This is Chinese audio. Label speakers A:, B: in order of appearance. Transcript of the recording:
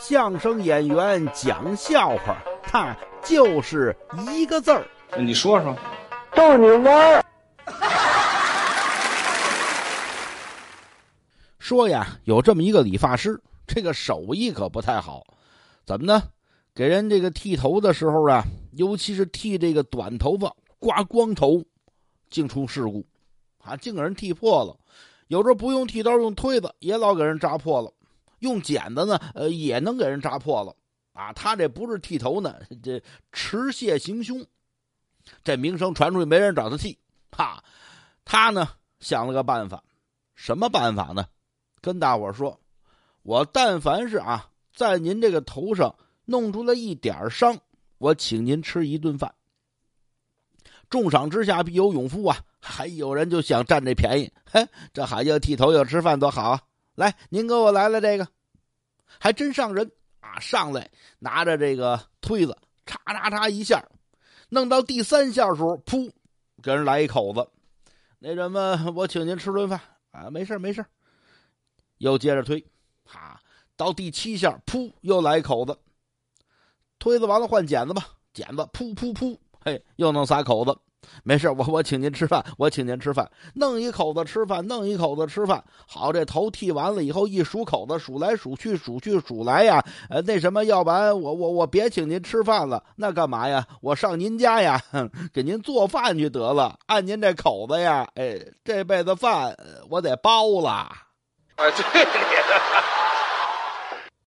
A: 相声演员讲笑话，他就是一个字儿。
B: 你说说，
C: 逗你玩儿。
A: 说呀，有这么一个理发师，这个手艺可不太好。怎么呢？给人这个剃头的时候啊，尤其是剃这个短头发、刮光头，净出事故，啊，净给人剃破了。有时候不用剃刀，用推子也老给人扎破了。用剪子呢，呃，也能给人扎破了。啊，他这不是剃头呢，这持械行凶。这名声传出去，没人找他剃。哈，他呢想了个办法，什么办法呢？跟大伙说，我但凡是啊，在您这个头上弄出来一点伤，我请您吃一顿饭。重赏之下必有勇夫啊！还有人就想占这便宜，嘿，这还要剃头要吃饭，多好啊！来，您给我来了这个，还真上人啊！上来拿着这个推子，嚓嚓嚓一下，弄到第三下时候，噗，给人来一口子。那什么，我请您吃顿饭啊，没事没事又接着推，哈，到第七下，噗，又来一口子。推子完了，换剪子吧，剪子，噗噗噗，嘿，又弄仨口子。没事，我我请您吃饭，我请您吃饭，弄一口子吃饭，弄一口子吃饭。好，这头剃完了以后，一数口子，数来数去，数去数来呀，呃，那什么，要不然我我我别请您吃饭了，那干嘛呀？我上您家呀，给您做饭去得了。按您这口子呀，哎，这辈子饭我得包了。
B: 哎，对。